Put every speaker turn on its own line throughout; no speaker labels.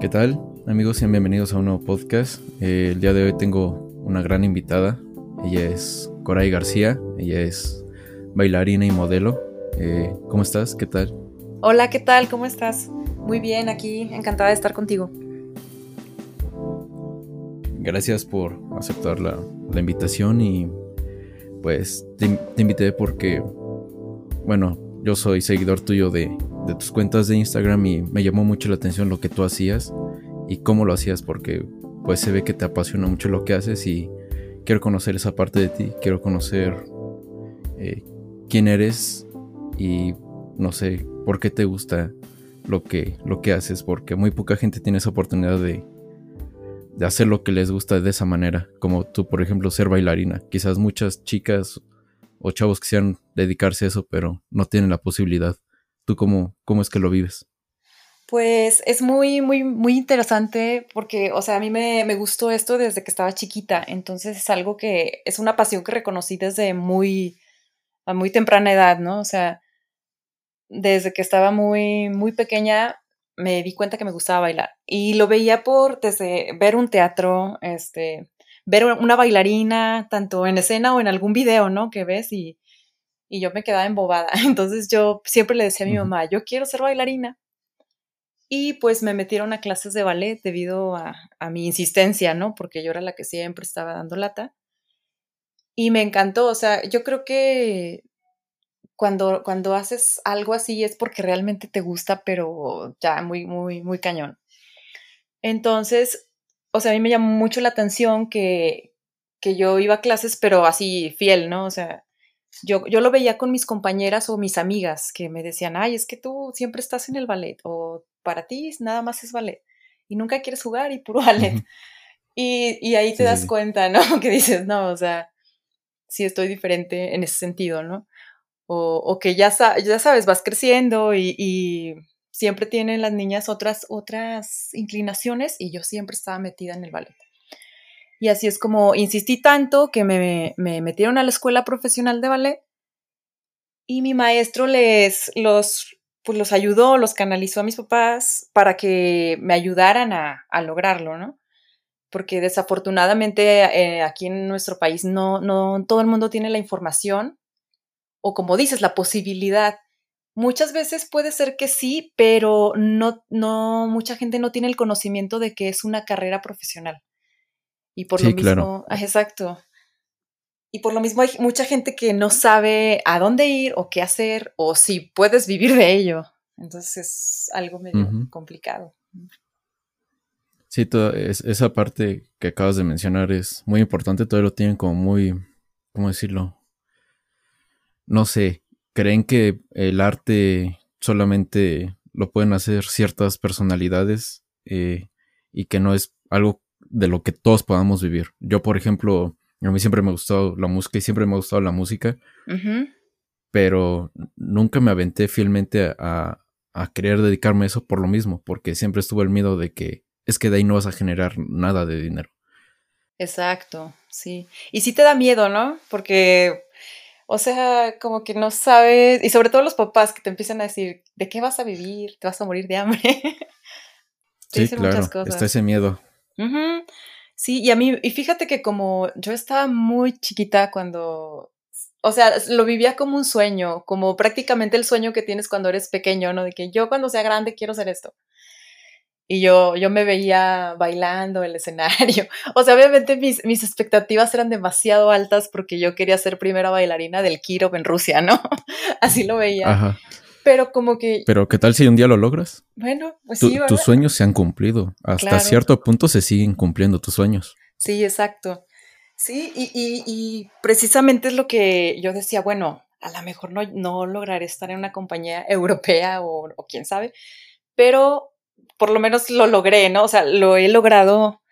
¿Qué tal? Amigos, sean bienvenidos a un nuevo podcast. Eh, el día de hoy tengo una gran invitada. Ella es Coray García. Ella es bailarina y modelo. Eh, ¿Cómo estás? ¿Qué tal?
Hola, ¿qué tal? ¿Cómo estás? Muy bien, aquí encantada de estar contigo.
Gracias por aceptar la, la invitación y pues te, te, invité porque, bueno, yo soy seguidor tuyo de, tus cuentas de Instagram y me llamó mucho la atención lo que tú hacías y cómo lo hacías porque pues se ve que te apasiona mucho lo que haces y quiero conocer esa parte de ti, quiero conocer eh, quién eres y no sé por qué te gusta lo que, lo que haces, porque muy poca gente tiene esa oportunidad de, de hacer lo que les gusta de esa manera, como tú, por ejemplo, ser bailarina. Quizás muchas chicas o chavos quisieran dedicarse a eso, pero no tienen la posibilidad. ¿Tú cómo, cómo es que lo vives?
Pues es muy, muy, muy interesante porque, o sea, a mí me, me, gustó esto desde que estaba chiquita, entonces es algo que es una pasión que reconocí desde muy, a muy temprana edad, ¿no? O sea, desde que estaba muy, muy pequeña me di cuenta que me gustaba bailar y lo veía por desde ver un teatro, este, ver una bailarina, tanto en escena o en algún video, ¿no? Que ves y, y yo me quedaba embobada. Entonces yo siempre le decía a mi mamá, yo quiero ser bailarina. Y pues me metieron a clases de ballet debido a, a, mi insistencia, ¿no? Porque yo era la que siempre estaba dando lata. Y me encantó, o sea, yo creo que cuando, cuando haces algo así es porque realmente te gusta, pero ya muy, muy, muy cañón. Entonces, o sea, a mí me llamó mucho la atención que, que yo iba a clases, pero así fiel, ¿no? O sea, yo, yo lo veía con mis compañeras o mis amigas que me decían, ay, es que tú siempre estás en el ballet o para ti nada más es ballet y nunca quieres jugar y puro ballet. y, y, ahí te sí, das sí. cuenta, ¿no? Que dices, no, o sea, sí estoy diferente en ese sentido, ¿no? O, o que ya, ya sabes, vas creciendo y, y, siempre tienen las niñas otras, otras inclinaciones y yo siempre estaba metida en el ballet. Y así es como insistí tanto que me, me metieron a la escuela profesional de ballet y mi maestro les los, pues los ayudó, los canalizó a mis papás para que me ayudaran a, a lograrlo, ¿no? Porque desafortunadamente eh, aquí en nuestro país no, no todo el mundo tiene la información o como dices, la posibilidad. Muchas veces puede ser que sí, pero no, no, mucha gente no tiene el conocimiento de que es una carrera profesional. Y por
sí,
lo mismo,
claro.
ah, exacto. Y por lo mismo hay mucha gente que no sabe a dónde ir o qué hacer o si puedes vivir de ello. Entonces es algo medio uh -huh. complicado.
Sí, toda es, esa parte que acabas de mencionar es muy importante. Todo lo tienen como muy, ¿cómo decirlo? no sé, creen que el arte solamente lo pueden hacer ciertas personalidades eh, y que no es algo de lo que todos podamos vivir. Yo, por ejemplo, a mí siempre me ha gustado la música y siempre me ha gustado la música, uh -huh. pero nunca me aventé fielmente a, a, querer dedicarme a eso por lo mismo, porque siempre estuvo el miedo de que es que de ahí no vas a generar nada de dinero.
Exacto, sí. Y sí te da miedo, ¿no? Porque o sea, como que no sabes, y sobre todo los papás que te empiezan a decir, ¿de qué vas a vivir? ¿Te vas a morir de hambre?
te sí, claro, está ese miedo.
Uh -huh. Sí, y a mí, y fíjate que como yo estaba muy chiquita cuando, o sea, lo vivía como un sueño, como prácticamente el sueño que tienes cuando eres pequeño, ¿no? De que yo cuando sea grande quiero ser esto y yo, yo me veía bailando el escenario. O sea, obviamente mis, mis expectativas eran demasiado altas porque yo quería ser primera bailarina del Kirov en Rusia, ¿no? Así lo veía.
Ajá.
Pero como que...
Pero ¿qué tal si un día lo logras?
Bueno, pues
tu,
sí, ¿verdad?
Tus sueños se han cumplido. Hasta claro. cierto punto se siguen cumpliendo tus sueños.
Sí, exacto. Sí, y, y, y precisamente es lo que yo decía, bueno, a lo mejor no, no lograré estar en una compañía europea o, o quién sabe, pero por lo menos lo logré, ¿no? O sea, lo he logrado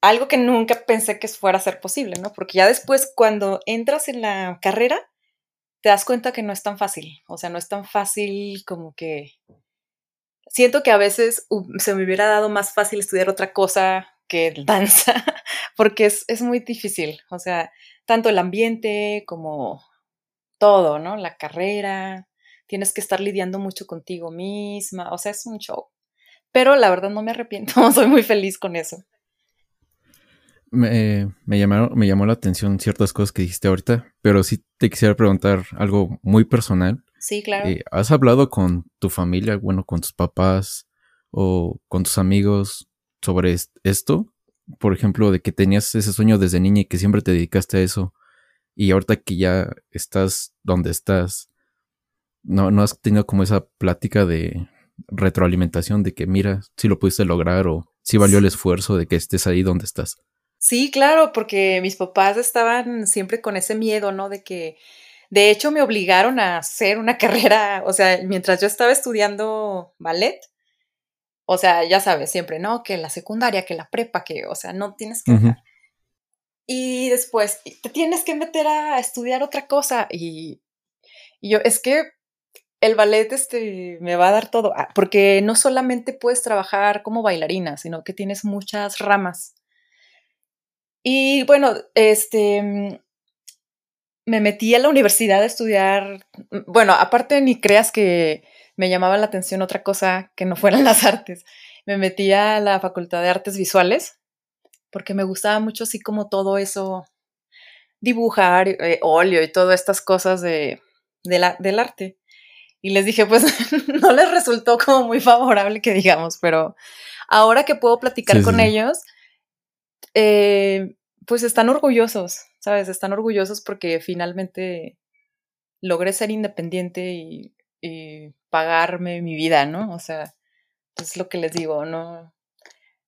algo que nunca pensé que fuera a ser posible, ¿no? Porque ya después cuando entras en la carrera, te das cuenta que no es tan fácil, o sea, no es tan fácil como que... Siento que a veces uh, se me hubiera dado más fácil estudiar otra cosa que danza, porque es, es muy difícil, o sea, tanto el ambiente como todo, ¿no? La carrera, tienes que estar lidiando mucho contigo misma, o sea, es un show. pero la verdad no me arrepiento, soy muy feliz con eso.
Me, me, llamaron, me llamó la atención ciertas cosas que dijiste ahorita, pero sí te quisiera preguntar algo muy personal.
Sí, claro.
Eh, ¿Has hablado con tu familia, bueno, con tus papás o con tus amigos sobre esto? Por ejemplo, de que tenías ese sueño desde niña y que siempre te dedicaste a eso y ahorita que ya estás donde estás, ¿no, no has tenido como esa plática de retroalimentación de que mira, si lo pudiste lograr o si valió el esfuerzo de que estés ahí donde estás?
Sí, claro, porque mis papás estaban siempre con ese miedo, ¿no? De que, de hecho, me obligaron a hacer una carrera, o sea, mientras yo estaba estudiando ballet, o sea, ya sabes, siempre, ¿no? Que la secundaria, que la prepa, que, o sea, no tienes que. Y después, te tienes que meter a estudiar otra cosa. Y, y yo, es que el ballet este, me va a dar todo, ah, porque no solamente puedes trabajar como bailarina, sino que tienes muchas ramas. Y bueno, este, me metí a la universidad a estudiar, bueno, aparte ni creas que me llamaba la atención otra cosa que no fueran las artes. Me metí a la Facultad de Artes Visuales porque me gustaba mucho así como todo eso, dibujar, eh, óleo y todas estas cosas de, del arte. Y les dije, pues no les resultó como muy favorable que digamos, pero ahora que puedo platicar con ellos, eh, pues están orgullosos, ¿sabes? Están orgullosos porque finalmente logré ser independiente y, pagarme mi vida, ¿no? O sea, es lo que les digo, no,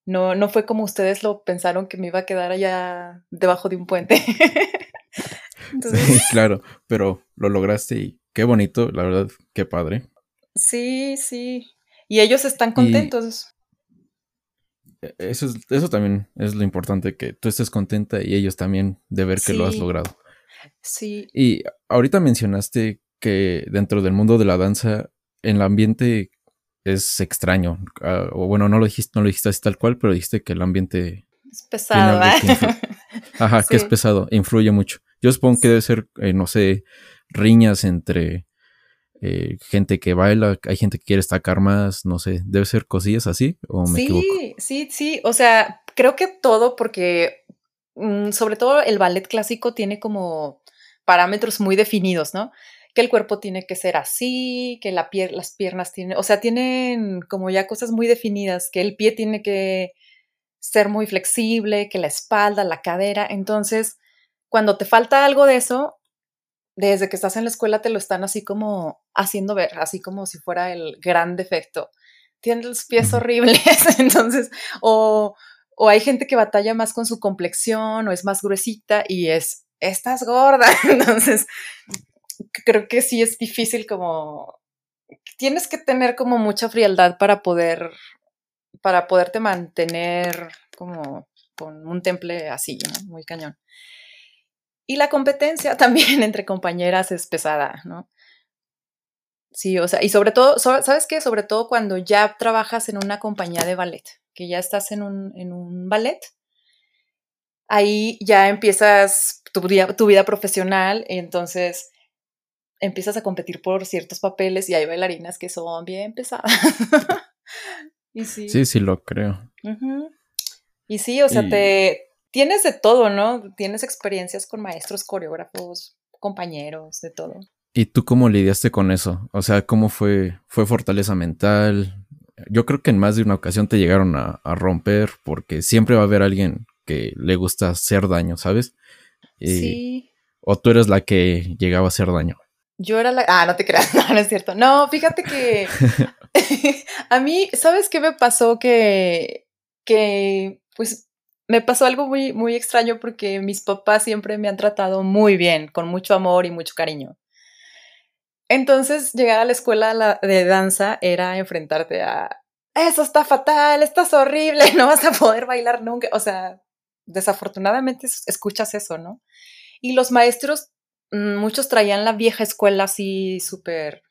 no, no fue como ustedes lo pensaron que me iba a quedar allá debajo de un puente.
Sí, claro, pero lo lograste y qué bonito, la verdad, qué padre.
Sí, sí. Y ellos están contentos.
E, eso, es, eso también es lo importante, que tú estés contenta y ellos también de ver que lo has logrado.
Sí.
Y ahorita mencionaste que dentro del mundo de la danza, en el ambiente es extraño. Ah, o bueno, no lo dijiste, no lo dijiste así tal cual, pero dijiste que el ambiente
es pesado.
Ajá, que es pesado, influye mucho. Yo supongo que debe ser, eh, no sé, riñas entre eh, gente que baila, hay gente que quiere destacar más, no sé, debe ser cosillas así o me
sí, Sí, sí, o sea, creo que todo porque mm, sobre todo el ballet clásico tiene como parámetros muy definidos, ¿no? Que el cuerpo tiene que ser así, que la las piernas tienen, o sea, tienen como ya cosas muy definidas, que el pie tiene que ser muy flexible, que la espalda, la cadera, entonces, cuando te falta algo de eso, desde que estás en la escuela te lo están así como haciendo ver, así como si fuera el gran defecto. Tienes los pies horribles, entonces, o, o hay gente que batalla más con su complexión o es más gruesita y es, estás gorda. Entonces, creo que sí es difícil como, tienes que tener como mucha frialdad para poder, para poderte mantener como con un temple así, muy cañón. Y la competencia también entre compañeras es pesada, ¿no? Sí, o sea, y sobre todo, ¿sabes qué? Sobre todo cuando ya trabajas en una compañía de ballet, que ya estás en un, en un ballet, ahí ya empiezas tu, tu vida profesional, y entonces empiezas a competir por ciertos papeles y hay bailarinas que son bien pesadas.
y sí. Sí, sí, lo creo.
Y sí, o sea, te, tienes de todo, ¿no? Tienes experiencias con maestros, coreógrafos, compañeros, de todo.
¿Y tú cómo lidiaste con eso? O sea, ¿cómo fue, fue fortaleza mental? Yo creo que en más de una ocasión te llegaron a, romper porque siempre va a haber alguien que le gusta hacer daño, ¿sabes?
sí.
O tú eres la que llegaba a hacer daño.
Yo era la... Ah, no te creas, no, no es cierto. No, fíjate que a mí, ¿sabes qué me pasó? Que, que, pues, me pasó algo muy, muy extraño porque mis papás siempre me han tratado muy bien, con mucho amor y mucho cariño. Entonces, llegar a la escuela de danza era enfrentarte a, eso está fatal, estás horrible, no vas a poder bailar nunca. O sea, desafortunadamente escuchas eso, ¿no? Y los maestros, mm, muchos traían la vieja escuela así súper,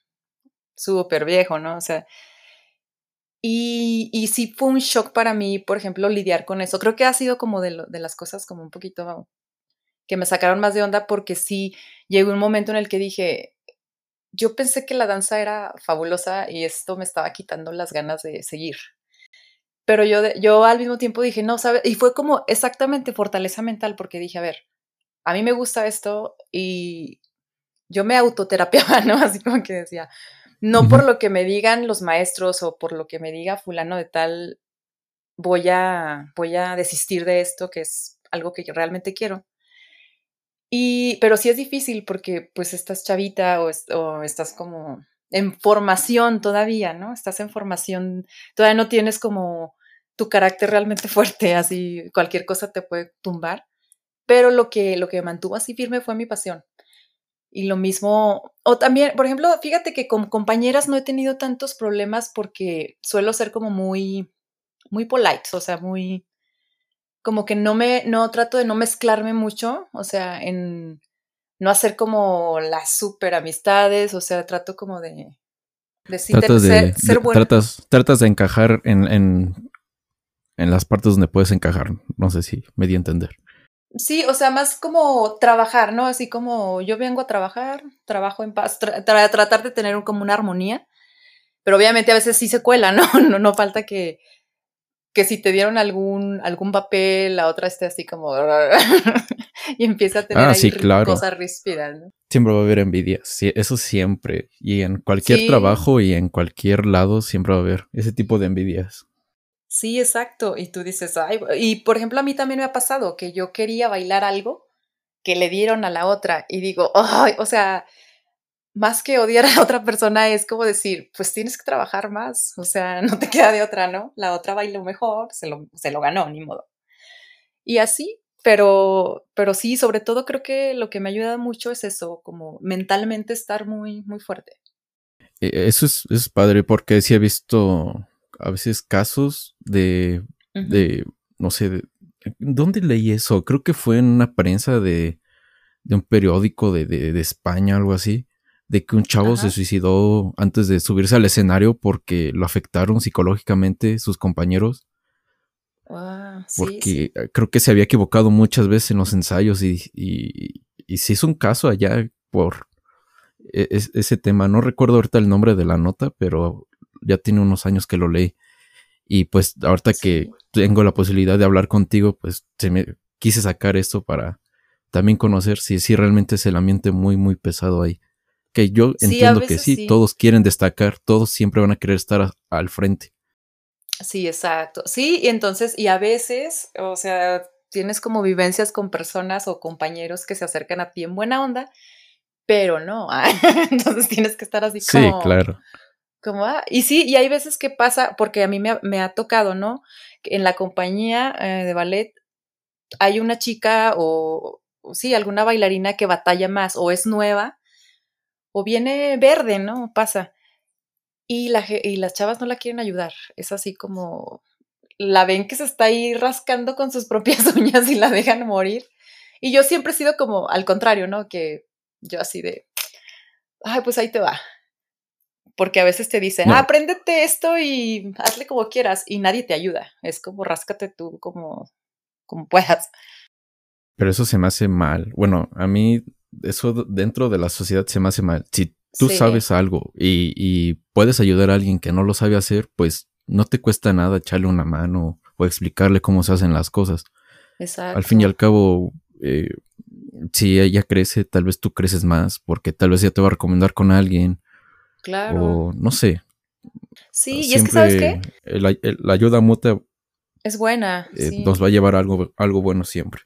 súper viejo, ¿no? O sea, y, y sí fue un shock para mí, por ejemplo, lidiar con eso. Creo que ha sido como de, de las cosas como un poquito que me sacaron más de onda porque sí llegó un momento en el que dije, yo pensé que la danza era fabulosa y esto me estaba quitando las ganas de seguir. Pero yo, yo al mismo tiempo dije, no, ¿sabes? Y fue como exactamente fortaleza mental porque dije, a ver, a mí me gusta esto y yo me autoterapiaba, ¿no? Así como que decía, no por lo que me digan los maestros o por lo que me diga fulano de tal, voy a, voy a desistir de esto, que es algo que realmente quiero. Y, pero sí es difícil porque pues estás chavita o, o estás como en formación todavía, ¿no? Estás en formación, todavía no tienes como tu carácter realmente fuerte, así cualquier cosa te puede tumbar. Pero lo que, lo que me mantuvo así firme fue mi pasión. Y lo mismo, o también, por ejemplo, fíjate que con compañeras no he tenido tantos problemas porque suelo ser como muy, muy polite, o sea, muy, como que no me, no trato de no mezclarme mucho, o sea, en no hacer como las super amistades, o sea, trato como de,
de, ser, ser Tratas, tratas de encajar en, en, en las partes donde puedes encajar, no sé si me di a entender.
Sí, o sea, más como trabajar, ¿no? Así como yo vengo a trabajar, trabajo en paz, tratar de tener como una armonía, pero obviamente a veces sí se cuela, ¿no? No, no falta que, que si te dieron algún, algún papel, la otra esté así como y empieza a tener
ah, ahí
cosas ríspidas, ¿no?
Siempre va a haber envidia, sí, eso siempre. Y en cualquier trabajo y en cualquier lado siempre va a haber ese tipo de envidias.
Sí, exacto. Y tú dices, ay, y por ejemplo, a mí también me ha pasado que yo quería bailar algo que le dieron a la otra y digo, ay, o sea, más que odiar a la otra persona es como decir, pues tienes que trabajar más, o sea, no te queda de otra, ¿no? La otra bailó mejor, se lo, se lo ganó, ni modo. Y así, pero, pero sí, sobre todo creo que lo que me ayuda mucho es eso, como mentalmente estar muy, muy fuerte.
E, eso es, es padre porque sí he visto a veces casos de, de no sé, de, ¿dónde leí eso? Creo que fue en una prensa de, de un periódico de, de, España, algo así, de que un chavo se suicidó antes de subirse al escenario porque lo afectaron psicológicamente sus compañeros. porque creo que se había equivocado muchas veces en los ensayos y, y, y se hizo un caso allá por e, ese tema. No recuerdo ahorita el nombre de la nota, pero ya tiene unos años que lo leí. Y pues ahorita que tengo la posibilidad de hablar contigo, pues se me quise sacar esto para también conocer si, si realmente es el ambiente muy, muy pesado ahí. Que yo entiendo que sí, todos quieren destacar, todos siempre van a querer estar al frente.
Sí, exacto. Sí, y entonces, y a veces, o sea, tienes como vivencias con personas o compañeros que se acercan a ti en buena onda, pero no. entonces tienes que estar así como.
Sí, claro.
Como, ah, y sí, y hay veces que pasa, porque a mí me ha, tocado, ¿no? En la compañía eh, de ballet hay una chica o, sí, alguna bailarina que batalla más, o es nueva, o viene verde, ¿no? Pasa. Y, la, y las chavas no la quieren ayudar. Es así como, la ven que se está ahí rascando con sus propias uñas y la dejan morir. Y yo siempre he sido como al contrario, ¿no? Que yo así de, ay, pues ahí te va porque a veces te dicen, ah, apréndete esto y hazle como quieras y nadie te ayuda. Es como ráscate tú como, como puedas.
Pero eso se me hace mal. Bueno, a mí eso dentro de la sociedad se me hace mal. Si tú sabes algo y, y, puedes ayudar a alguien que no lo sabe hacer, pues no te cuesta nada echarle una mano o explicarle cómo se hacen las cosas. Exacto. Al fin y al cabo, eh, si ella crece, tal vez tú creces más, porque tal vez ella te va a recomendar con alguien Claro. O no sé.
Sí, y es que, ¿sabes qué?
la ayuda mutua
es buena.
Eh, nos va a llevar algo, algo bueno siempre.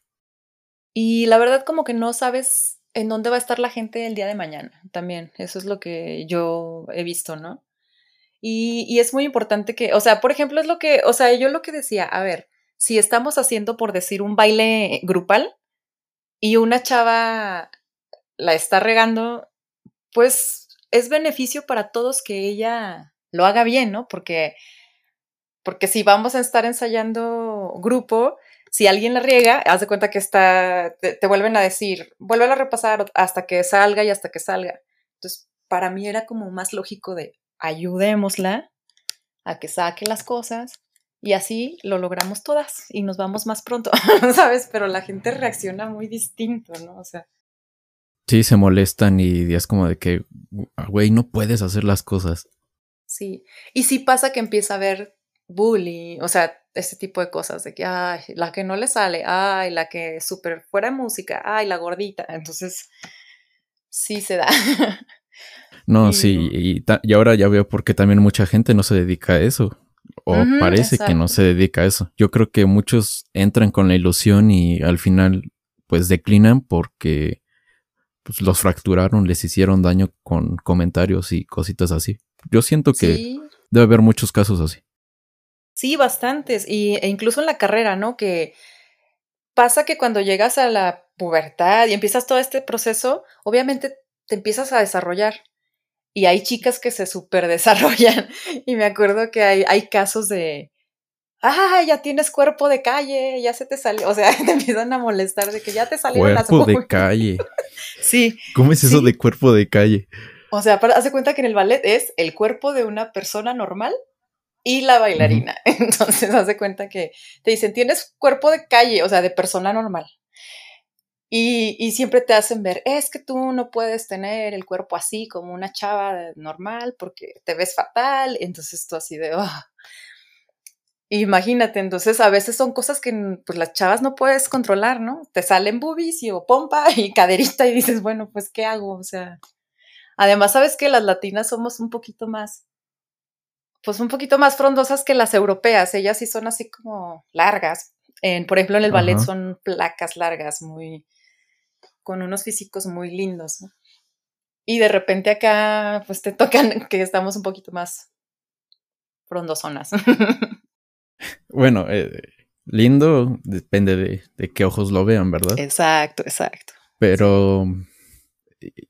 Y la verdad, como que no sabes en dónde va a estar la gente el día de mañana también. Eso es lo que yo he visto, ¿no? Y, y, es muy importante que, o sea, por ejemplo, es lo que, o sea, yo lo que decía, a ver, si estamos haciendo, por decir, un baile grupal y una chava la está regando, pues es beneficio para todos que ella lo haga bien, ¿no? Porque, porque si vamos a estar ensayando grupo, si alguien la riega, haz de cuenta que está, te, vuelven a decir, vuelve a repasar hasta que salga y hasta que salga. Entonces, para mí era como más lógico de ayudémosla a que saque las cosas y así lo logramos todas y nos vamos más pronto, ¿sabes? Pero la gente reacciona muy distinto, ¿no? O sea,
Sí, se molestan y es como de que, güey, no puedes hacer las cosas.
Sí, y sí pasa que empieza a haber bullying, o sea, este tipo de cosas, de que, ay, la que no le sale, ay, la que súper fuera de música, ay, la gordita. Entonces, sí se da.
No, sí, y, y, ahora ya veo por qué también mucha gente no se dedica a eso. O parece que no se dedica a eso. Yo creo que muchos entran con la ilusión y al final pues declinan porque pues, los fracturaron, les hicieron daño con comentarios y cositas así. Yo siento que debe haber muchos casos así.
Sí, bastantes. Y, e incluso en la carrera, ¿no? Que pasa que cuando llegas a la pubertad y empiezas todo este proceso, obviamente te empiezas a desarrollar. Y hay chicas que se súper desarrollan. Y me acuerdo que hay, hay casos de, ah, ya tienes cuerpo de calle, ya se te salió, o sea, te empiezan a molestar de que ya te salieron
las Cuerpo de calle.
sí.
¿Cómo es eso de cuerpo de calle?
O sea, hace cuenta que en el ballet es el cuerpo de una persona normal y la bailarina. Entonces, hace cuenta que te dicen, tienes cuerpo de calle, o sea, de persona normal. Y, y, siempre te hacen ver, es que tú no puedes tener el cuerpo así como una chava normal porque te ves fatal. Entonces tú así de, oh. Imagínate, entonces a veces son cosas que pues las chavas no puedes controlar, ¿no? Te salen boobies y o pompa y caderita y dices, bueno, pues ¿qué hago? O sea, además sabes que las latinas somos un poquito más, pues un poquito más frondosas que las europeas, ellas sí son así como largas. En, por ejemplo, en el ballet son placas largas, muy, con unos físicos muy lindos, ¿no? Y de repente acá, pues te tocan que estamos un poquito más frondosonas.
Bueno, eh, lindo depende de, de, qué ojos lo vean, ¿verdad?
Exacto, exacto.
Pero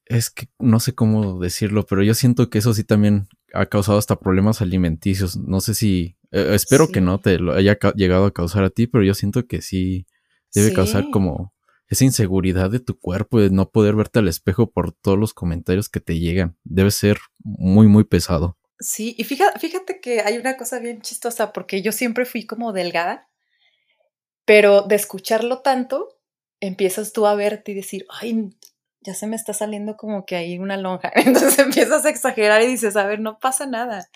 es que no sé cómo decirlo, pero yo siento que eso sí también ha causado hasta problemas alimenticios. No sé si, eh, espero que no te lo haya llegado a causar a ti, pero yo siento que sí debe causar como esa inseguridad de tu cuerpo, de no poder verte al espejo por todos los comentarios que te llegan. Debe ser muy, muy pesado.
Sí, y fíjate, que hay una cosa bien chistosa, porque yo siempre fui como delgada, pero de escucharlo tanto, empiezas tú a verte y decir, ay, ya se me está saliendo como que hay una lonja. Entonces empiezas a exagerar y dices, a ver, no pasa nada.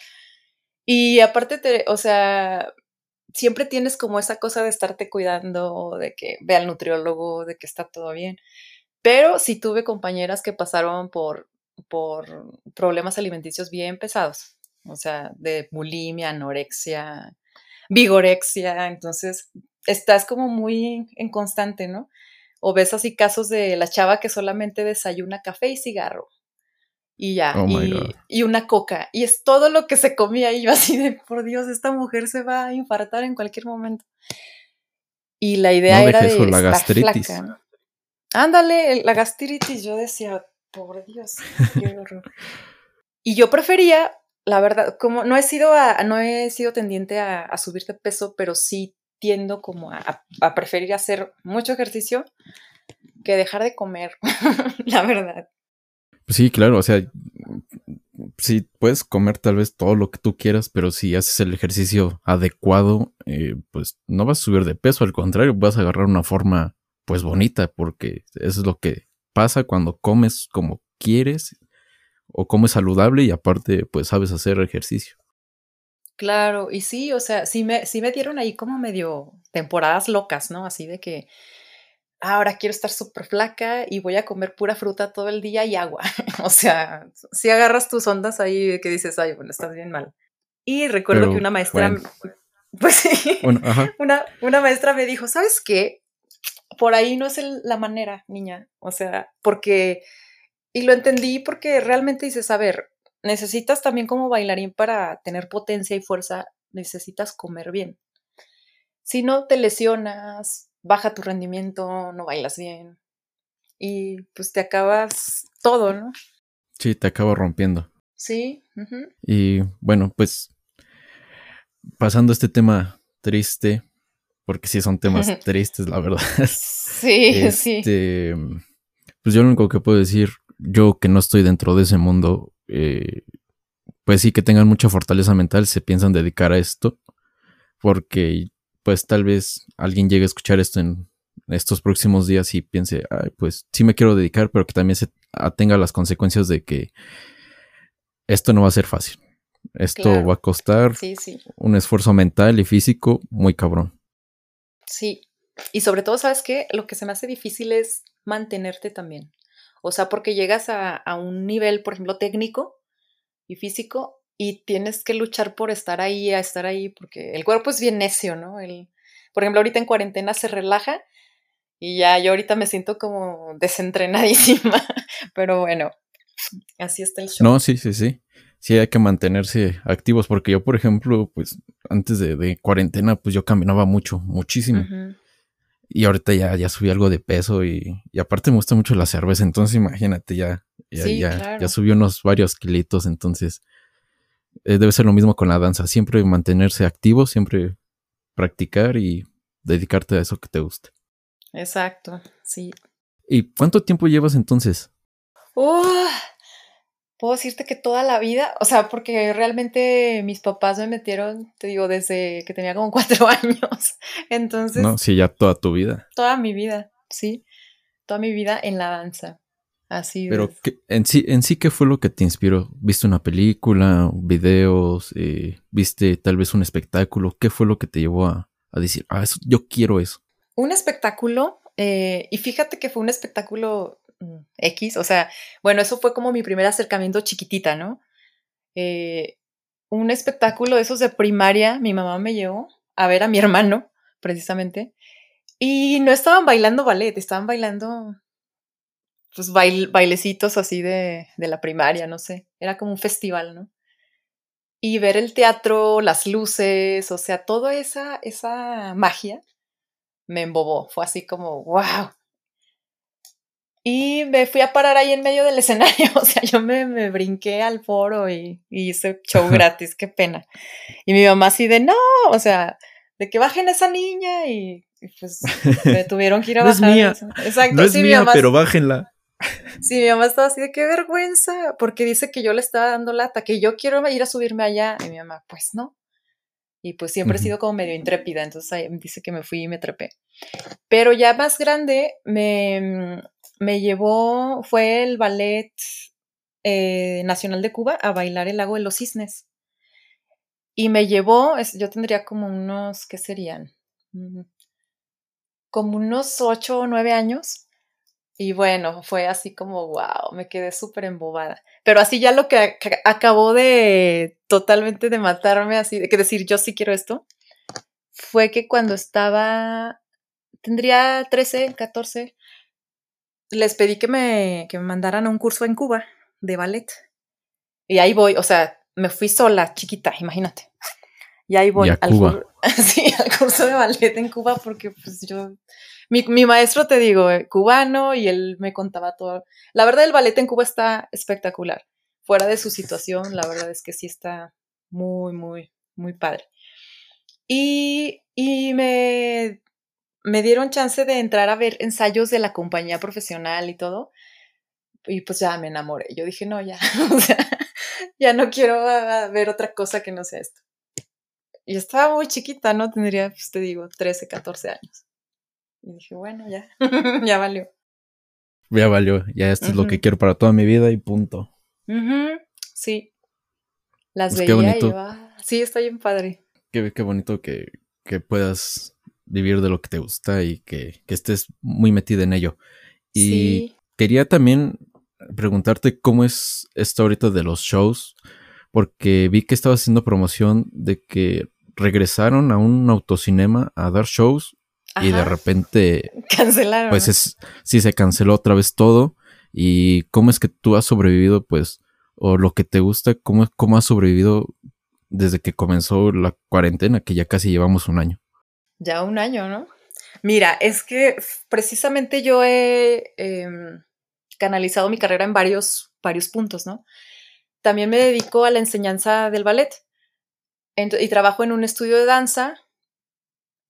Y aparte, te, o sea, siempre tienes como esa cosa de estarte cuidando, de que ve al nutriólogo, de que está todo bien. Pero sí tuve compañeras que pasaron por por problemas alimenticios bien pesados, o sea, de bulimia, anorexia, vigorexia, entonces estás como muy en constante, ¿no? O ves así casos de la chava que solamente desayuna café y cigarro. Y ya, oh y, una coca. Y es todo lo que se comía. Y yo así de, por Dios, esta mujer se va a infartar en cualquier momento. Y la idea era de la gastritis. Flaca, Ándale, la gastritis. Yo decía, por Dios, qué horror. y yo prefería, la verdad, como no he sido, no he sido tendiente a, subir de peso, pero sí tiendo como a, preferir hacer mucho ejercicio que dejar de comer, la verdad.
Sí, claro, o sea, sí, puedes comer tal vez todo lo que tú quieras, pero si haces el ejercicio adecuado, eh, pues no vas a subir de peso, al contrario, vas a agarrar una forma pues bonita, porque eso es lo que pasa cuando comes como quieres o comes saludable y aparte pues sabes hacer ejercicio.
Claro, y sí, o sea, sí me, sí me dieron ahí como medio temporadas locas, ¿no? Así de que ahora quiero estar súper flaca y voy a comer pura fruta todo el día y agua. o sea, si agarras tus ondas ahí que dices, ay, bueno, estás bien mal. Y recuerdo que una maestra, pues sí, una, una maestra me dijo, ¿sabes qué? Por ahí no es la manera, niña. O sea, porque, y lo entendí porque realmente dices, a ver, necesitas también como bailarín para tener potencia y fuerza, necesitas comer bien. Si no, te lesionas, baja tu rendimiento, no bailas bien. Y pues te acabas todo, ¿no?
Sí, te acabo rompiendo.
Sí.
Y bueno, pues pasando a este tema triste, porque sí son temas tristes, la verdad.
Sí, sí.
Este, pues yo lo único que puedo decir, yo que no estoy dentro de ese mundo, eh, pues sí que tengan mucha fortaleza mental, se piensan dedicar a esto, porque pues tal vez alguien llegue a escuchar esto en estos próximos días y piense, Ay, pues sí me quiero dedicar, pero que también se atenga a las consecuencias de que esto no va a ser fácil. Esto va a costar un esfuerzo mental y físico muy cabrón.
Sí, y sobre todo, ¿sabes qué? Lo que se me hace difícil es mantenerte también. O sea, porque llegas a, un nivel, por ejemplo, técnico y físico y tienes que luchar por estar ahí, a estar ahí, porque el cuerpo es bien necio, ¿no? El, por ejemplo, ahorita en cuarentena se relaja y ya yo ahorita me siento como desentrenadísima, pero bueno, así está el show.
No, sí, sí, sí. Sí, hay que mantenerse activos porque yo, por ejemplo, pues antes de, cuarentena, pues yo caminaba mucho, muchísimo. Y ahorita ya, ya subí algo de peso y, aparte me gusta mucho la cerveza, entonces imagínate, ya, ya, ya, subí unos varios kilitos, entonces eh, debe ser lo mismo con la danza, siempre mantenerse activo, siempre practicar y dedicarte a eso que te gusta.
Exacto, sí.
¿Y cuánto tiempo llevas entonces?
Puedo decirte que toda la vida, o sea, porque realmente mis papás me metieron, te digo, desde que tenía como cuatro años. Entonces.
No, sí, ya toda tu vida.
Toda mi vida, sí. Toda mi vida en la danza. Así
Pero en sí, en sí, ¿qué fue lo que te inspiró? ¿Viste una película, videos? Eh, ¿Viste tal vez un espectáculo? ¿Qué fue lo que te llevó a, decir, ah, eso, yo quiero eso?
Un espectáculo, eh, y fíjate que fue un espectáculo X, o sea, bueno, eso fue como mi primer acercamiento chiquitita, ¿no? Eh, un espectáculo de esos de primaria, mi mamá me llevó a ver a mi hermano, precisamente, y no estaban bailando ballet, estaban bailando pues bailecitos así de, de, la primaria, no sé, era como un festival, ¿no? Y ver el teatro, las luces, o sea, toda esa, esa magia me embobó, fue así como, wow. Y me fui a parar ahí en medio del escenario, o sea, yo me, me brinqué al foro y, y, hice show gratis, qué pena. Y mi mamá así de, no, o sea, de que bajen esa niña y, pues me tuvieron que ir a
bajar.
No
es mía. Exacto, no es mía, pero bájenla.
Sí, mi mamá estaba así de qué vergüenza, porque dice que yo le estaba dando lata, que yo quiero ir a subirme allá. Y mi mamá, pues no. Y pues siempre he sido como medio intrépida, entonces dice que me fui y me trepé. Pero ya más grande me, me llevó, fue el Ballet eh, Nacional de Cuba a bailar el lago de los cisnes. Y me llevó, yo tendría como unos, ¿qué serían? Mm, como unos ocho o nueve años. Y bueno, fue así como, wow, me quedé súper embobada. Pero así ya lo que, acabó de totalmente de matarme, así de que decir, yo sí quiero esto, fue que cuando estaba, tendría 13, 14, les pedí que me, que me mandaran a un curso en Cuba de ballet. Y ahí voy, o sea, me fui sola, chiquita, imagínate. Y ahí voy al, sí, al curso de ballet en Cuba porque pues yo mi, mi, maestro, te digo, eh, cubano, y él me contaba todo. La verdad, el ballet en Cuba está espectacular. Fuera de su situación, la verdad es que sí está muy, muy, muy padre. Y, y me, me dieron chance de entrar a ver ensayos de la compañía profesional y todo. Y pues ya me enamoré. Yo dije, no, ya, o sea, ya no quiero ver otra cosa que no sea esto. Y estaba muy chiquita, ¿no? Tendría, pues te digo, 13, 14 años. Y dije, bueno, ya, ya valió.
Ya valió, ya esto es lo que quiero para toda mi vida y punto.
Sí. Las pues veía y iba. Sí, está bien padre.
Qué, qué bonito que, que, puedas vivir de lo que te gusta y que, que estés muy metida en ello. Y quería también preguntarte cómo es esto ahorita de los shows, porque vi que estabas haciendo promoción de que regresaron a un autocinema a dar shows y de repente...
Cancelaron.
Pues es, sí, se canceló otra vez todo. ¿Y cómo es que tú has sobrevivido, pues, o lo que te gusta, cómo, cómo has sobrevivido desde que comenzó la cuarentena, que ya casi llevamos un año?
Ya un año, ¿no? Mira, es que precisamente yo he em, canalizado mi carrera en varios, varios puntos, ¿no? También me dedico a la enseñanza del ballet y trabajo en un estudio de danza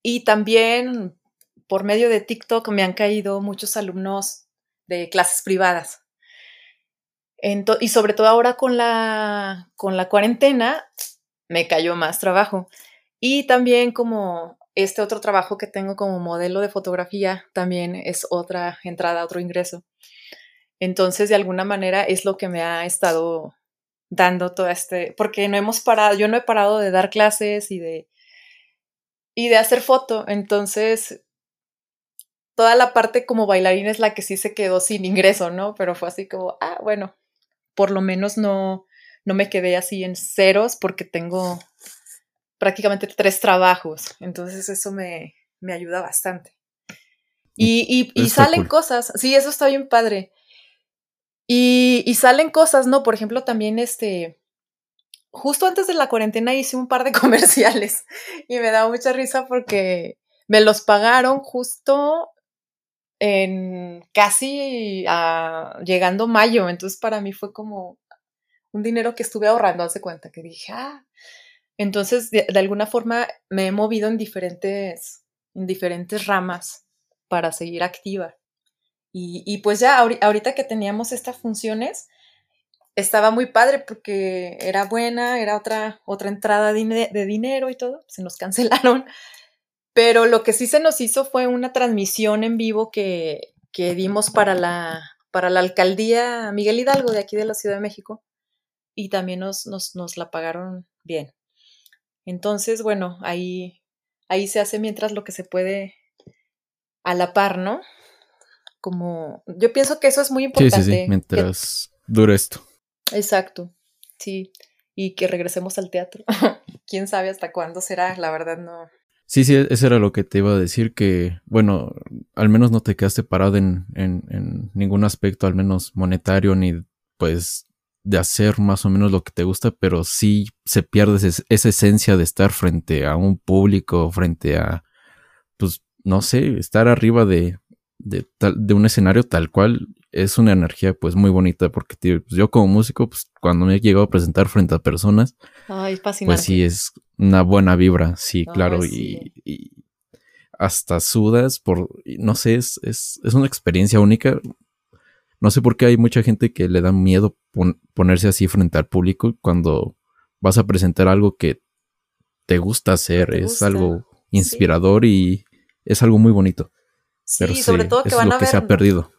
y también por medio de TikTok me han caído muchos alumnos de clases privadas. y sobre todo ahora con la, con la cuarentena, me cayó más trabajo. Y también como este otro trabajo que tengo como modelo de fotografía, también es otra entrada, otro ingreso. Entonces, de alguna manera, es lo que me ha estado dando todo este, porque no hemos parado, yo no he parado de dar clases y de, y de hacer foto, entonces toda la parte como bailarina es la que sí se quedó sin ingreso, ¿no? Pero fue así como, ah, bueno, por lo menos no, no me quedé así en ceros porque tengo prácticamente tres trabajos, entonces eso me, me ayuda bastante. Y, y, salen cosas, sí, eso está bien padre. Y, y, salen cosas, ¿no? Por ejemplo, también este, justo antes de la cuarentena hice un par de comerciales y me da mucha risa porque me los pagaron justo en casi llegando mayo, entonces para mí fue como un dinero que estuve ahorrando, hace cuenta, que dije, ah, entonces de, de alguna forma me he movido en diferentes, en diferentes ramas para seguir activa. Y, pues ya ahorita que teníamos estas funciones, estaba muy padre porque era buena, era otra, otra entrada de, dinero y todo, se nos cancelaron. Pero lo que sí se nos hizo fue una transmisión en vivo que, que dimos para la, para la alcaldía Miguel Hidalgo de aquí de la Ciudad de México y también nos, nos, nos la pagaron bien. Entonces, bueno, ahí, ahí se hace mientras lo que se puede a la par, ¿no? Como yo pienso que eso es muy importante.
Sí, sí, sí, mientras dure esto.
Exacto, sí. Y que regresemos al teatro. Quién sabe hasta cuándo será, la verdad no.
Sí, sí, eso era lo que te iba a decir, que, bueno, al menos no te quedaste parado en, en, en ningún aspecto, al menos monetario, ni pues de hacer más o menos lo que te gusta, pero sí se pierde esa esencia de estar frente a un público, frente a, pues, no sé, estar arriba de, de, de un escenario tal cual es una energía pues muy bonita porque pues, yo como músico, pues cuando me he llegado a presentar frente a personas, pues sí es una buena vibra, sí, claro, Y, hasta sudas por, no sé, es, es, es, una experiencia única. No sé por qué hay mucha gente que le da miedo ponerse así frente al público cuando vas a presentar algo que te gusta hacer, es algo inspirador y es algo muy bonito.
Sí, sobre todo que van a
ver. se ha perdido.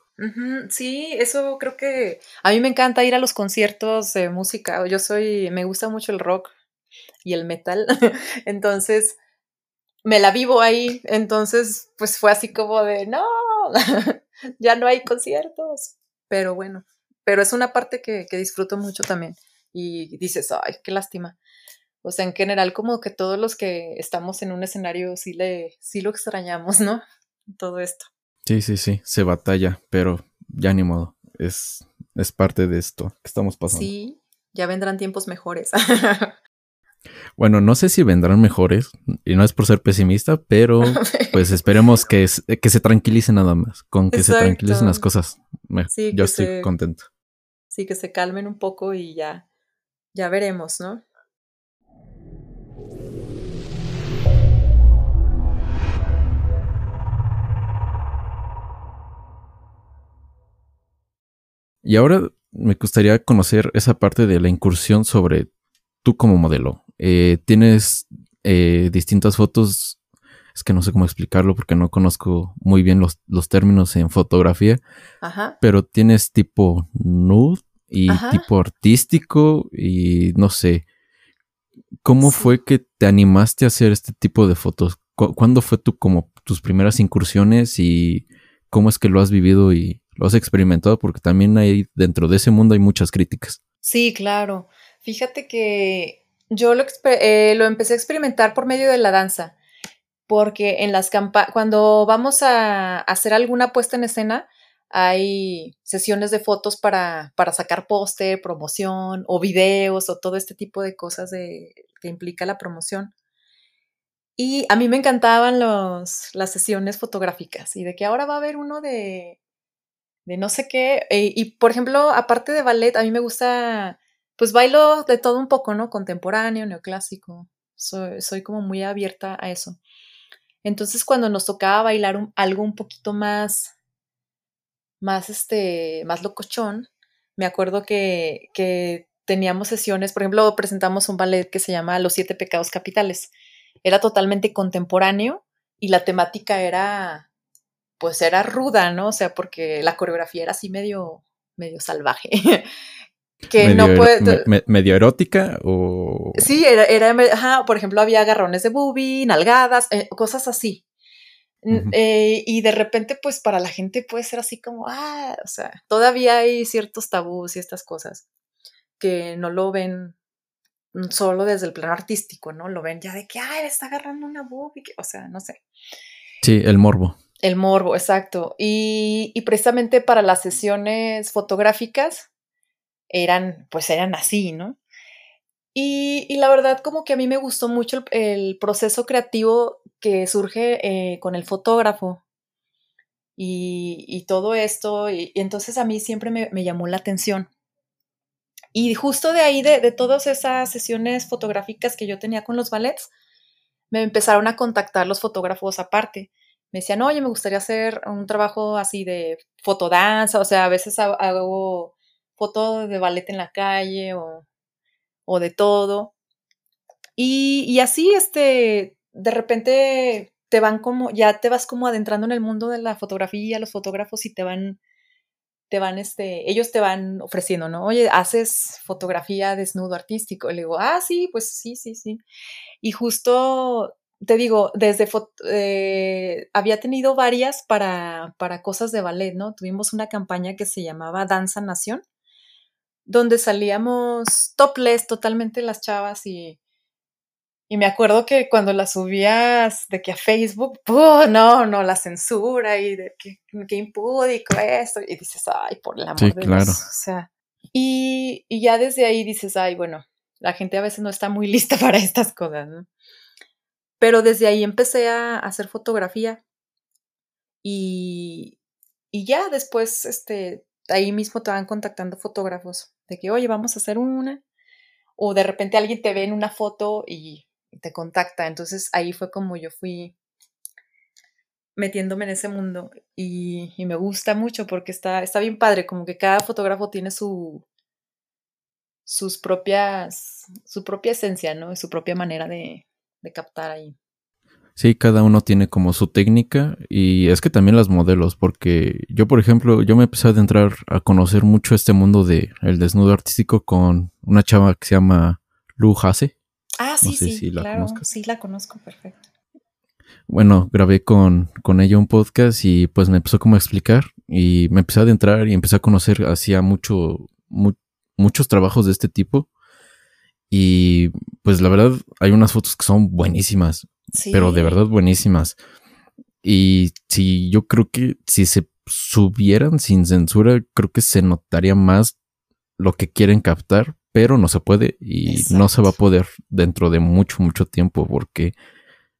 Sí, eso creo que a mí me encanta ir a los conciertos de música. Yo soy, me gusta mucho el rock y el metal, entonces me la vivo ahí. Entonces, pues fue así como de no, ya no hay conciertos. Pero bueno, pero es una parte que, que disfruto mucho también. Y dices, ay, qué lástima. O sea, en general, como que todos los que estamos en un escenario sí, le, sí lo extrañamos, ¿no? Todo esto.
Sí, sí, sí, se batalla, pero ya ni modo. Es, es parte de esto que estamos pasando.
Sí, ya vendrán tiempos mejores.
bueno, no sé si vendrán mejores, y no es por ser pesimista, pero pues esperemos que, que se tranquilice nada más. Con que se tranquilicen las cosas, yo estoy contento.
Sí, que se calmen un poco y ya, ya veremos, ¿no?
Y ahora me gustaría conocer esa parte de la incursión sobre tú como modelo. Eh, tienes eh, distintas fotos, es que no sé cómo explicarlo porque no conozco muy bien los, términos en fotografía, Ajá. pero tienes tipo nude y tipo artístico y no sé. ¿Cómo fue que te animaste a hacer este tipo de fotos? ¿Cuándo fue tu, como tus primeras incursiones y cómo es que lo has vivido y lo has experimentado porque también hay dentro de ese mundo hay muchas críticas.
Sí, claro. Fíjate que yo lo, eh, lo empecé a experimentar por medio de la danza, porque en las campañas, cuando vamos a hacer alguna puesta en escena, hay sesiones de fotos para, para sacar póster, promoción o videos o todo este tipo de cosas de, que implica la promoción. Y a mí me encantaban los, las sesiones fotográficas y de que ahora va a haber uno de de no sé qué. Eh, y por ejemplo, aparte de ballet, a mí me gusta, pues bailo de todo un poco, ¿no? Contemporáneo, neoclásico. Soy, como muy abierta a eso. Entonces, cuando nos tocaba bailar algo un poquito más, más, este, más locochón, me acuerdo que, que teníamos sesiones, por ejemplo, presentamos un ballet que se llama Los Siete Pecados Capitales. Era totalmente contemporáneo y la temática era pues era ruda, ¿no? O sea, porque la coreografía era así medio, medio salvaje.
que no puede... medio erótica o...
Sí, era, era ajá, por ejemplo, había agarrones de boobie, nalgadas, eh, cosas así. Eh, y de repente, pues para la gente puede ser así como, ah, o sea, todavía hay ciertos tabús y estas cosas que no lo ven solo desde el plano artístico, ¿no? Lo ven ya de que, ay, está agarrando una boobie, o sea, no sé.
Sí, el morbo.
El morbo, exacto. Y, y precisamente para las sesiones fotográficas, eran, pues eran así, ¿no? Y, y, la verdad como que a mí me gustó mucho el, proceso creativo que surge eh, con el fotógrafo y, y todo esto, y, entonces a mí siempre me, llamó la atención. Y justo de ahí, de, de, todas esas sesiones fotográficas que yo tenía con los ballets, me empezaron a contactar los fotógrafos aparte. Me decían, oye, me gustaría hacer un trabajo así de fotodanza, o sea, a veces hago foto de ballet en la calle o, o de todo. Y, así, este, de repente te van como, ya te vas como adentrando en el mundo de la fotografía, los fotógrafos y te van, te van, este, ellos te van ofreciendo, ¿no? Oye, haces fotografía desnudo artístico. Y le digo, ah, sí, pues sí, sí, sí. Y justo, te digo, desde, eh, había tenido varias para, para cosas de ballet, ¿no? Tuvimos una campaña que se llamaba Danza Nación donde salíamos topless totalmente las chavas y, y me acuerdo que cuando las subías de que a Facebook, no, no, la censura y de que, que impúdico esto, y dices, ay, por el amor de Dios, o sea, y, y, ya desde ahí dices, ay, bueno, la gente a veces no está muy lista para estas cosas, ¿no? Pero desde ahí empecé a hacer fotografía y, y ya después, este, ahí mismo te van contactando fotógrafos de que, oye, vamos a hacer una. O de repente alguien te ve en una foto y te contacta. Entonces ahí fue como yo fui metiéndome en ese mundo y, me gusta mucho porque está, está bien padre, como que cada fotógrafo tiene su sus propias, su propia esencia, ¿no? Su propia manera de, de captar ahí.
Sí, cada uno tiene como su técnica y es que también las modelos, porque yo, por ejemplo, yo me empecé a adentrar a conocer mucho este mundo de el desnudo artístico con una chava que se llama Lu Hase.
Ah, sí, sí, la claro, sí la conozco, perfecto.
Bueno, grabé con, con ella un podcast y pues me empezó como a explicar y me empecé a adentrar y empecé a conocer hacía mucho, muchos trabajos de este tipo y pues la verdad hay unas fotos que son buenísimas pero de verdad buenísimas. Y si yo creo que si se subieran sin censura, creo que se notaría más lo que quieren captar, pero no se puede y no se va a poder dentro de mucho, mucho tiempo porque,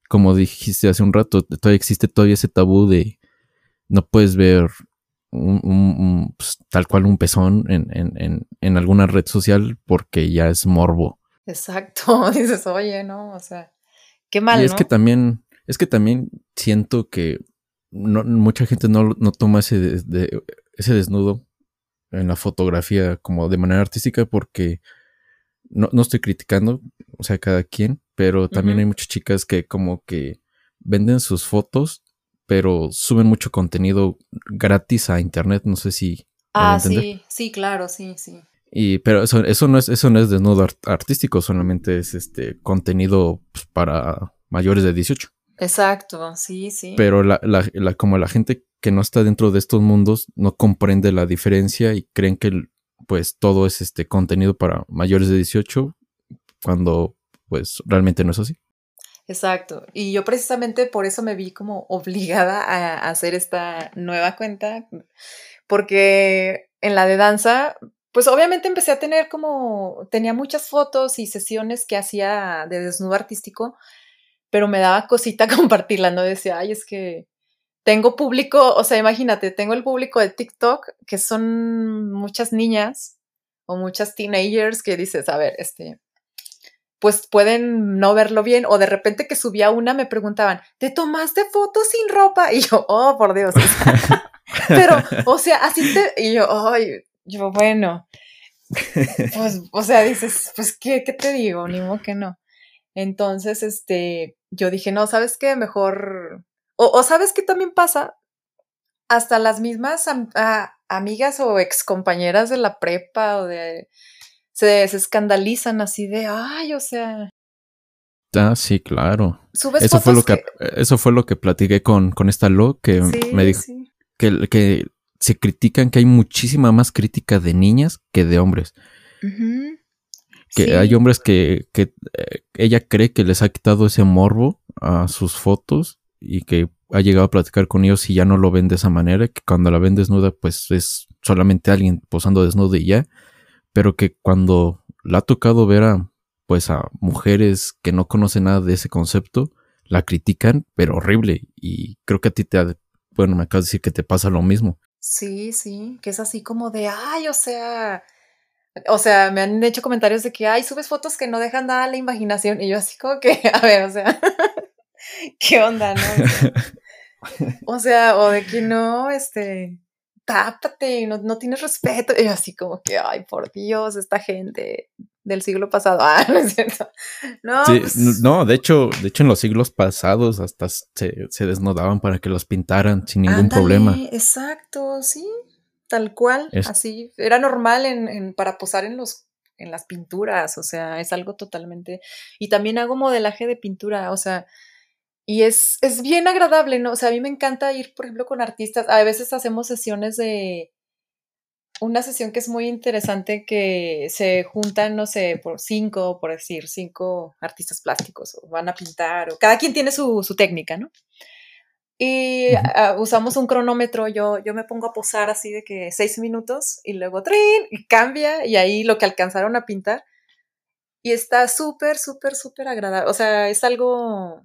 como dijiste hace un rato, todavía existe todavía ese tabú de no puedes ver un, pues, tal cual un pezón en, en, en, alguna red social porque ya es morbo.
Exacto, dices, oye, no, o sea, Qué mal.
Y es que también, es que también siento que no, mucha gente no, no toma ese, ese desnudo en la fotografía como de manera artística porque no, no estoy criticando, o sea, cada quien, pero también hay muchas chicas que como que venden sus fotos, pero suben mucho contenido gratis a internet, no sé si...
Ah, sí, sí, claro, sí, sí.
Y, pero eso, eso no es, eso no es desnudo artístico, solamente es este contenido pues, para mayores de 18.
Exacto, sí, sí.
Pero la, la, la, como la gente que no está dentro de estos mundos no comprende la diferencia y creen que pues todo es este contenido para mayores de 18 cuando pues realmente no es así.
Exacto. Y yo precisamente por eso me vi como obligada a hacer esta nueva cuenta, porque en la de danza pues obviamente empecé a tener como, tenía muchas fotos y sesiones que hacía de desnudo artístico, pero me daba cosita compartirla, ¿no? Decía, ay, es que tengo público, o sea, imagínate, tengo el público de TikTok, que son muchas niñas o muchas teenagers que dices, a ver, este, pues pueden no verlo bien, o de repente que subía una me preguntaban, ¿te tomaste fotos sin ropa? Y yo, oh, por Dios. pero, o sea, así te, y yo, ay, yo, bueno, pues, o sea, dices, pues, ¿qué, qué te digo? Ni modo que no. Entonces, este, yo dije, no, ¿sabes qué? Mejor, o, ¿sabes qué también pasa? Hasta las mismas amigas o ex compañeras de la prepa o de se, escandalizan así de, ay, o sea.
Ah, sí, claro. eso fue lo que, eso fue lo que platiqué con, con esta Lo que me dijo que, que se critican que hay muchísima más crítica de niñas que de hombres. Que hay hombres que, que eh, ella cree que les ha quitado ese morbo a sus fotos y que ha llegado a platicar con ellos y ya no lo ven de esa manera, que cuando la ven desnuda pues es solamente alguien posando desnudo y ya, pero que cuando la ha tocado ver a pues a mujeres que no conocen nada de ese concepto, la critican, pero horrible y creo que a ti te ha, bueno, me acabas de decir que te pasa lo mismo.
Sí, sí, que es así como de, ay, o sea, o sea, me han hecho comentarios de que, ay, subes fotos que no dejan nada a la imaginación y yo así como que, a ver, o sea, ¿qué onda, no? O sea, o de que no, este, no, no tienes respeto. Y así como que, ay, por Dios, esta gente del siglo pasado. Ah, no es cierto. No,
pues no, de hecho, de hecho, en los siglos pasados hasta se, desnudaban para que los pintaran sin ningún problema.
Exacto, sí, tal cual. Así, era normal en, en, para posar en los en las pinturas, o sea, es algo totalmente. Y también hago modelaje de pintura, o sea, y es, es bien agradable, ¿no? O sea, a mí me encanta ir, por ejemplo, con artistas. A veces hacemos sesiones de, una sesión que es muy interesante que se juntan, no sé, por cinco, por decir, cinco artistas plásticos, o van a pintar, o cada quien tiene su, técnica, ¿no? Y usamos un cronómetro, yo, yo me pongo a posar así de que seis minutos y luego trin, y cambia, y ahí lo que alcanzaron a pintar. Y está súper, súper, súper agradable. O sea, es algo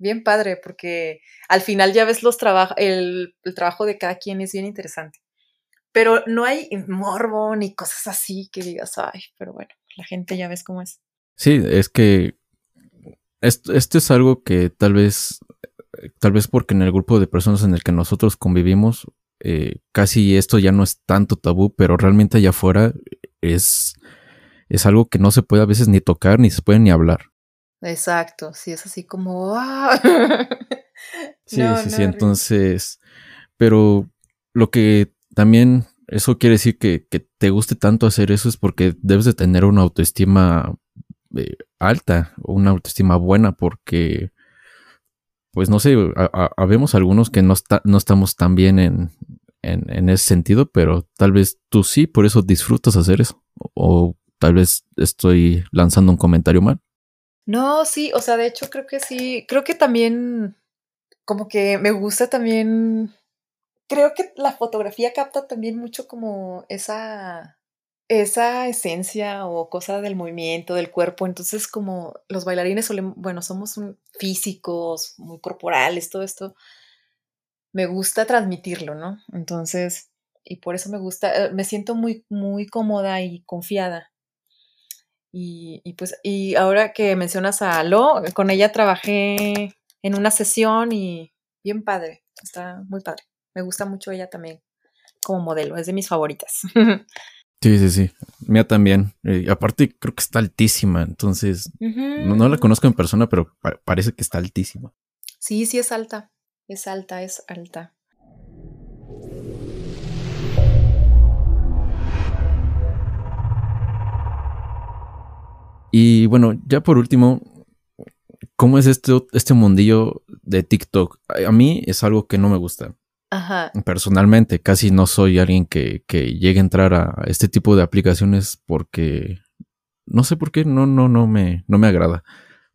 bien padre, porque al final ya ves los trabajos, el, trabajo de cada quien es bien interesante. Pero no hay morbo ni cosas así que digas, ay, pero bueno, la gente ya ves cómo es.
Sí, es que esto, es algo que tal vez, tal vez porque en el grupo de personas en el que nosotros convivimos, eh, casi esto ya no es tanto tabú, pero realmente allá afuera es, es algo que no se puede a veces ni tocar, ni se puede ni hablar.
Exacto, sí, es así como... ¡ah!
sí, sí, sí, entonces, pero lo que también eso quiere decir que, te guste tanto hacer eso es porque debes de tener una autoestima eh, alta, una autoestima buena, porque, pues no sé, habemos algunos que no, está, no estamos tan bien en, en, ese sentido, pero tal vez tú sí, por eso disfrutas hacer eso, o tal vez estoy lanzando un comentario mal.
No, sí, o sea, de hecho creo que sí, creo que también como que me gusta también, creo que la fotografía capta también mucho como esa, esa esencia o cosa del movimiento, del cuerpo, entonces como los bailarines bueno, somos físicos, muy corporales, todo esto, me gusta transmitirlo, ¿no? Entonces, y por eso me gusta, eh, me siento muy, muy cómoda y confiada y, pues, y ahora que mencionas a Lo, con ella trabajé en una sesión y bien padre, está muy padre. Me gusta mucho ella también como modelo, es de mis favoritas.
Sí, sí, sí. Mía también. Eh, aparte, creo que está altísima. Entonces, no, la conozco en persona, pero parece que está altísima.
Sí, sí, es alta. Es alta, es alta.
Y bueno, ya por último, ¿cómo es este, este mundillo de TikTok? A mí es algo que no me gusta. Ajá. Personalmente, casi no soy alguien que, que llegue a entrar a este tipo de aplicaciones porque no sé por qué, no, no, no me, no me agrada.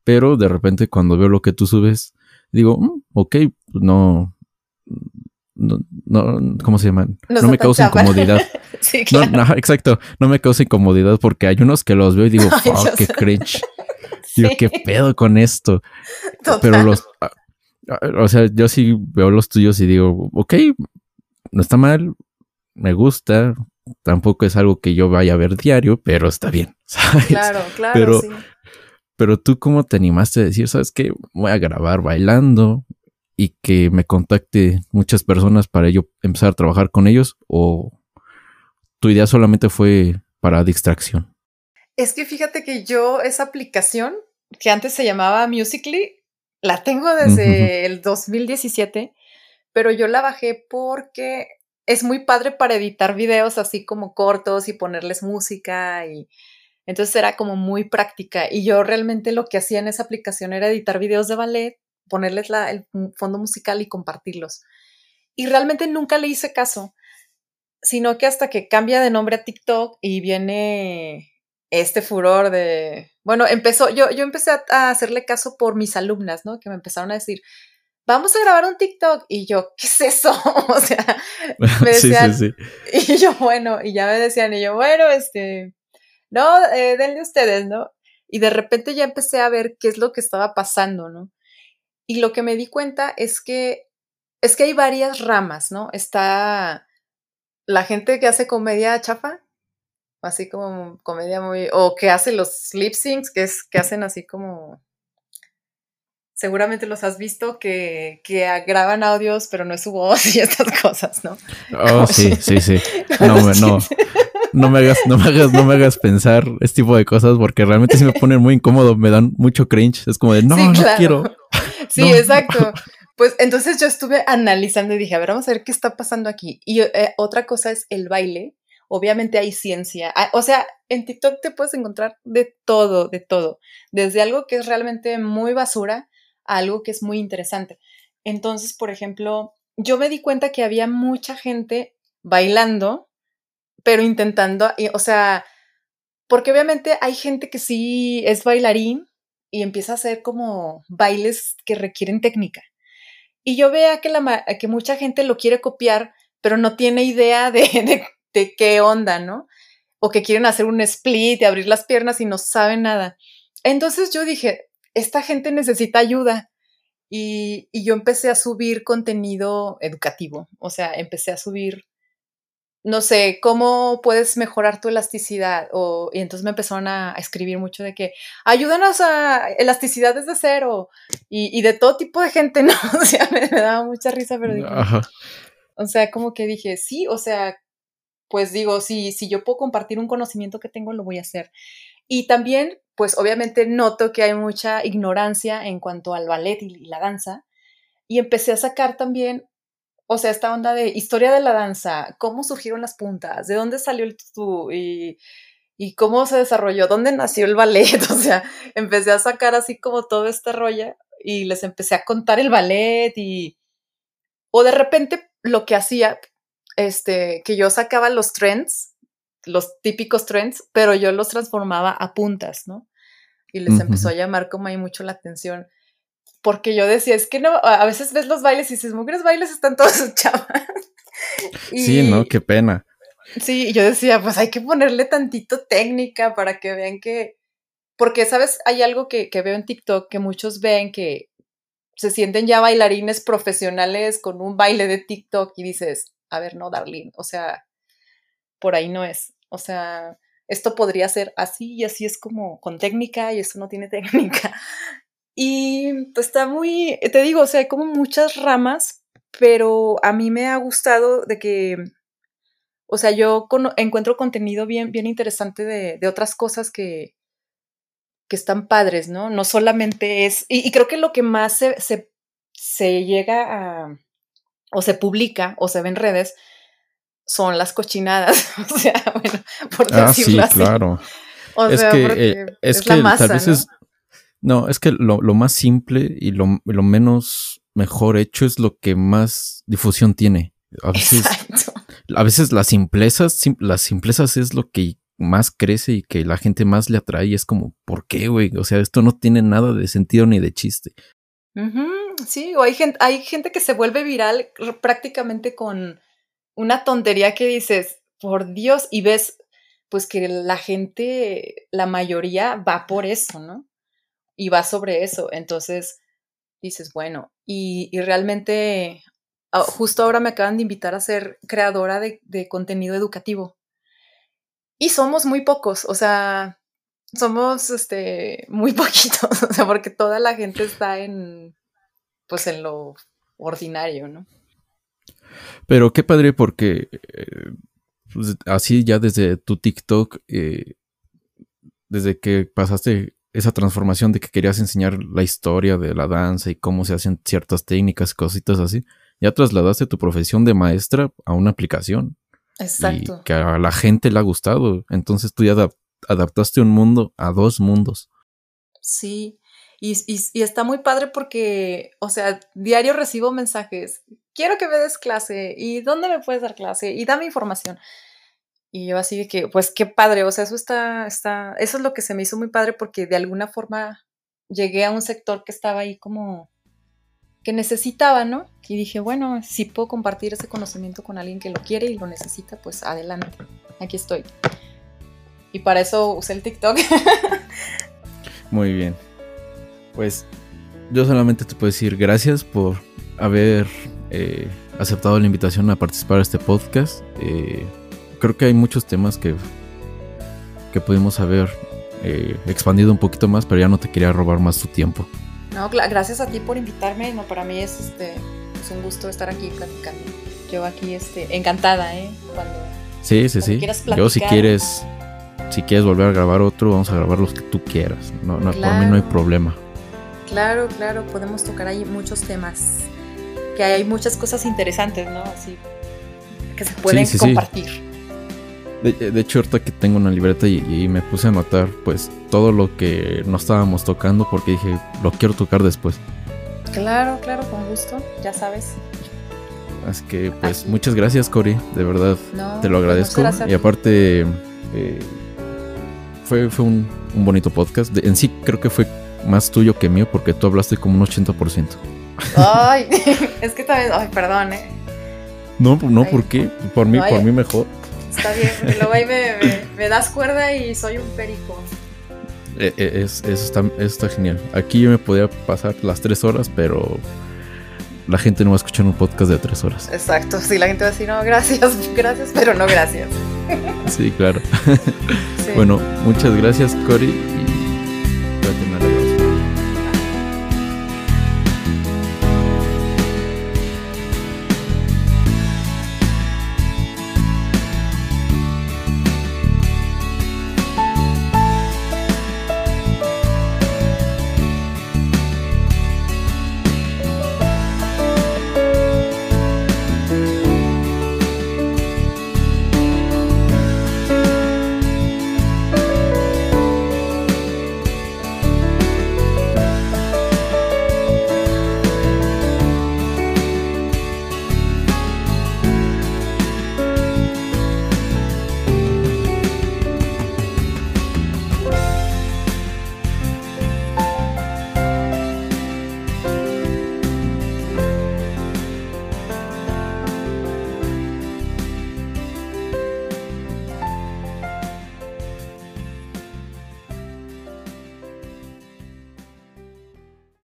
Pero de repente cuando veo lo que tú subes, digo, mm, ok, no, no, no, ¿cómo se llaman? No, me causa incomodidad. sí, claro. no, exacto, no me causa incomodidad porque hay unos que los veo y digo, wow, qué cringe. Digo, qué pedo con esto. Pero los, ah, ah, o sea, yo sí veo los tuyos y digo, ok, no está mal, me gusta, tampoco es algo que yo vaya a ver diario, pero está bien, ¿sabes? Claro, claro. Pero, pero tú, ¿cómo te animaste a decir, sabes qué? Voy a grabar bailando, y que me contacte muchas personas para yo empezar a trabajar con ellos o tu idea solamente fue para distracción?
Es que fíjate que yo esa aplicación que antes se llamaba Musically la tengo desde el 2017, pero yo la bajé porque es muy padre para editar videos así como cortos y ponerles música y entonces era como muy práctica y yo realmente lo que hacía en esa aplicación era editar videos de ballet, ponerles la, el fondo musical y compartirlos. Y realmente nunca le hice caso, sino que hasta que cambia de nombre a TikTok y viene este furor de, bueno, empezó, yo, yo empecé a, hacerle caso por mis alumnas, ¿no? Que me empezaron a decir, vamos a grabar un TikTok. Y yo, ¿qué es eso? o sea, me decían, sí, sí, sí. y yo, bueno, y ya me decían, y yo, bueno, este, no, eh, denle ustedes, ¿no? Y de repente ya empecé a ver qué es lo que estaba pasando, ¿no? Y lo que me di cuenta es que, es que hay varias ramas, ¿no? Está la gente que hace comedia chafa, así como comedia muy, o que hace los lip syncs, que es, que hacen así como, seguramente los has visto, que, que graban audios, pero no es su voz y estas cosas, ¿no?
Oh, sí, sí, sí. No, no, no me hagas, no me hagas, no me hagas pensar este tipo de cosas porque realmente se me ponen muy incómodo, me dan mucho cringe. Es como de no, no quiero.
Sí, exacto. Pues entonces yo estuve analizando y dije, a ver, vamos a ver qué está pasando aquí. Y eh, otra cosa es el baile. Obviamente hay ciencia. O sea, en TikTok te puedes encontrar de todo, de todo. Desde algo que es realmente muy basura a algo que es muy interesante. Entonces, por ejemplo, yo me di cuenta que había mucha gente bailando, pero intentando, o sea, porque obviamente hay gente que sí es bailarín y empieza a hacer como bailes que requieren técnica. Y yo vea que, la, que mucha gente lo quiere copiar, pero no tiene idea de, de, qué onda, ¿no? O que quieren hacer un split y abrir las piernas y no saben nada. Entonces yo dije, esta gente necesita ayuda. Y, y, yo empecé a subir contenido educativo, o sea, empecé a subir no sé, ¿cómo puedes mejorar tu elasticidad? O, y entonces me empezaron a, escribir mucho de que ayúdanos a elasticidad desde cero y, y de todo tipo de gente, ¿no? O sea, me, daba mucha risa, pero dije, o sea, como que dije, sí, o sea, pues digo, si, si yo puedo compartir un conocimiento que tengo, lo voy a hacer. Y también, pues obviamente noto que hay mucha ignorancia en cuanto al ballet y la danza. Y empecé a sacar también o sea, esta onda de historia de la danza, cómo surgieron las puntas, de dónde salió el tutú y, y cómo se desarrolló, dónde nació el ballet. O sea, empecé a sacar así como todo este rollo y les empecé a contar el ballet y... O de repente lo que hacía, este, que yo sacaba los trends, los típicos trends, pero yo los transformaba a puntas, ¿no? Y les empezó a llamar como ahí mucho la atención porque yo decía, es que no, a veces ves los bailes y dices, mujeres bailes están todos chavas.
sí, no, qué pena.
Sí, yo decía, pues hay que ponerle tantito técnica para que vean que, porque, ¿sabes? Hay algo que, que veo en TikTok que muchos ven que se sienten ya bailarines profesionales con un baile de TikTok y dices, a ver, no, darling, o sea, por ahí no es. O sea, esto podría ser así y así es como con técnica y esto no tiene técnica. Y pues está muy, te digo, o sea, hay como muchas ramas, pero a mí me ha gustado de que, o sea, yo encuentro contenido bien, bien interesante de, de otras cosas que, que están padres, ¿no? No solamente es, y, creo que lo que más se, se, se, llega a, o se publica, o se ve en redes, son las cochinadas, o sea, bueno, por
ah, decirlo sí, claro. O es que, eh, es, que tal vez es, no, es que lo, más simple y lo, menos mejor hecho es lo que más difusión tiene. A veces, a veces las simplezas, las simplezas es lo que más crece y que la gente más le atrae. es como, ¿por qué, güey? O sea, esto no tiene nada de sentido ni de chiste.
Sí, o hay gente, hay gente que se vuelve viral prácticamente con una tontería que dices, por Dios, y ves, pues que la gente, la mayoría va por eso, ¿no? Y va sobre eso. Entonces dices, bueno, y, realmente ah, justo ahora me acaban de invitar a ser creadora de, contenido educativo. Y somos muy pocos, o sea, somos este, muy poquitos, o sea, porque toda la gente está en, pues en lo ordinario, ¿no?
Pero qué padre porque eh, pues, así ya desde tu TikTok, eh, desde que pasaste esa transformación de que querías enseñar la historia de la danza y cómo se hacen ciertas técnicas, cositas así. ya trasladaste tu profesión de maestra a una aplicación.
Exacto.
Y que a la gente le ha gustado. Entonces tú ya adaptaste un mundo a dos mundos.
Sí, y, y, está muy padre porque, o sea, diario recibo mensajes, quiero que me des clase, y dónde me puedes dar clase, y dame información. Y yo así de que, pues qué padre, o sea, eso está, está, eso es lo que se me hizo muy padre porque de alguna forma llegué a un sector que estaba ahí como que necesitaba, ¿no? Y dije, bueno, si puedo compartir ese conocimiento con alguien que lo quiere y lo necesita, pues adelante, aquí estoy. Y para eso usé el TikTok.
Muy bien. Pues yo solamente te puedo decir gracias por haber eh, aceptado la invitación a participar en este podcast. Eh, creo que hay muchos temas que, que pudimos haber eh, expandido un poquito más, pero ya no te quería robar más tu tiempo.
No, gracias a ti por invitarme. No, para mí es, este, es un gusto estar aquí platicando. Yo aquí este, encantada, ¿eh? Cuando,
sí, sí, sí. Yo si quieres, si quieres volver a grabar otro, vamos a grabar los que tú quieras. No, no por mí no hay problema.
Claro, claro, podemos tocar ahí muchos temas. Que hay muchas cosas interesantes, ¿no? Así que se pueden compartir.
De, hecho, ahorita que tengo una libreta y, me puse a anotar, pues, todo lo que no estábamos tocando porque dije, lo quiero tocar después.
Claro, claro, con gusto, ya sabes.
Así que, pues, muchas gracias, Cory, de verdad, te lo agradezco. Y aparte, eh, fue, fue un, bonito podcast. en sí, creo que fue más tuyo que mío porque tú hablaste como un 80%.
Ay, es que también, ay, perdón, eh.
No, no, ¿por qué? Por mí, por mí mejor.
Está bien, luego ahí me, das cuerda y soy un perico.
Eh, eh, es, eso, está, genial. Aquí yo me podía pasar las tres horas, pero la gente no va a escuchar un podcast de tres horas.
Exacto, sí, la gente va a decir, no, gracias, gracias, pero no gracias.
Sí, claro. Bueno, muchas gracias, Cory.